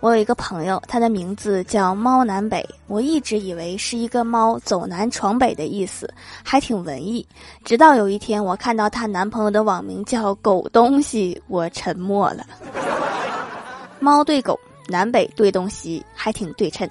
我有一个朋友他的名字叫猫南北。我一直以为是一个猫走南闯北的意思还挺文艺。直到有一天我看到她男朋友的网名叫狗东西我沉默了。猫对狗南北对东西还挺对称。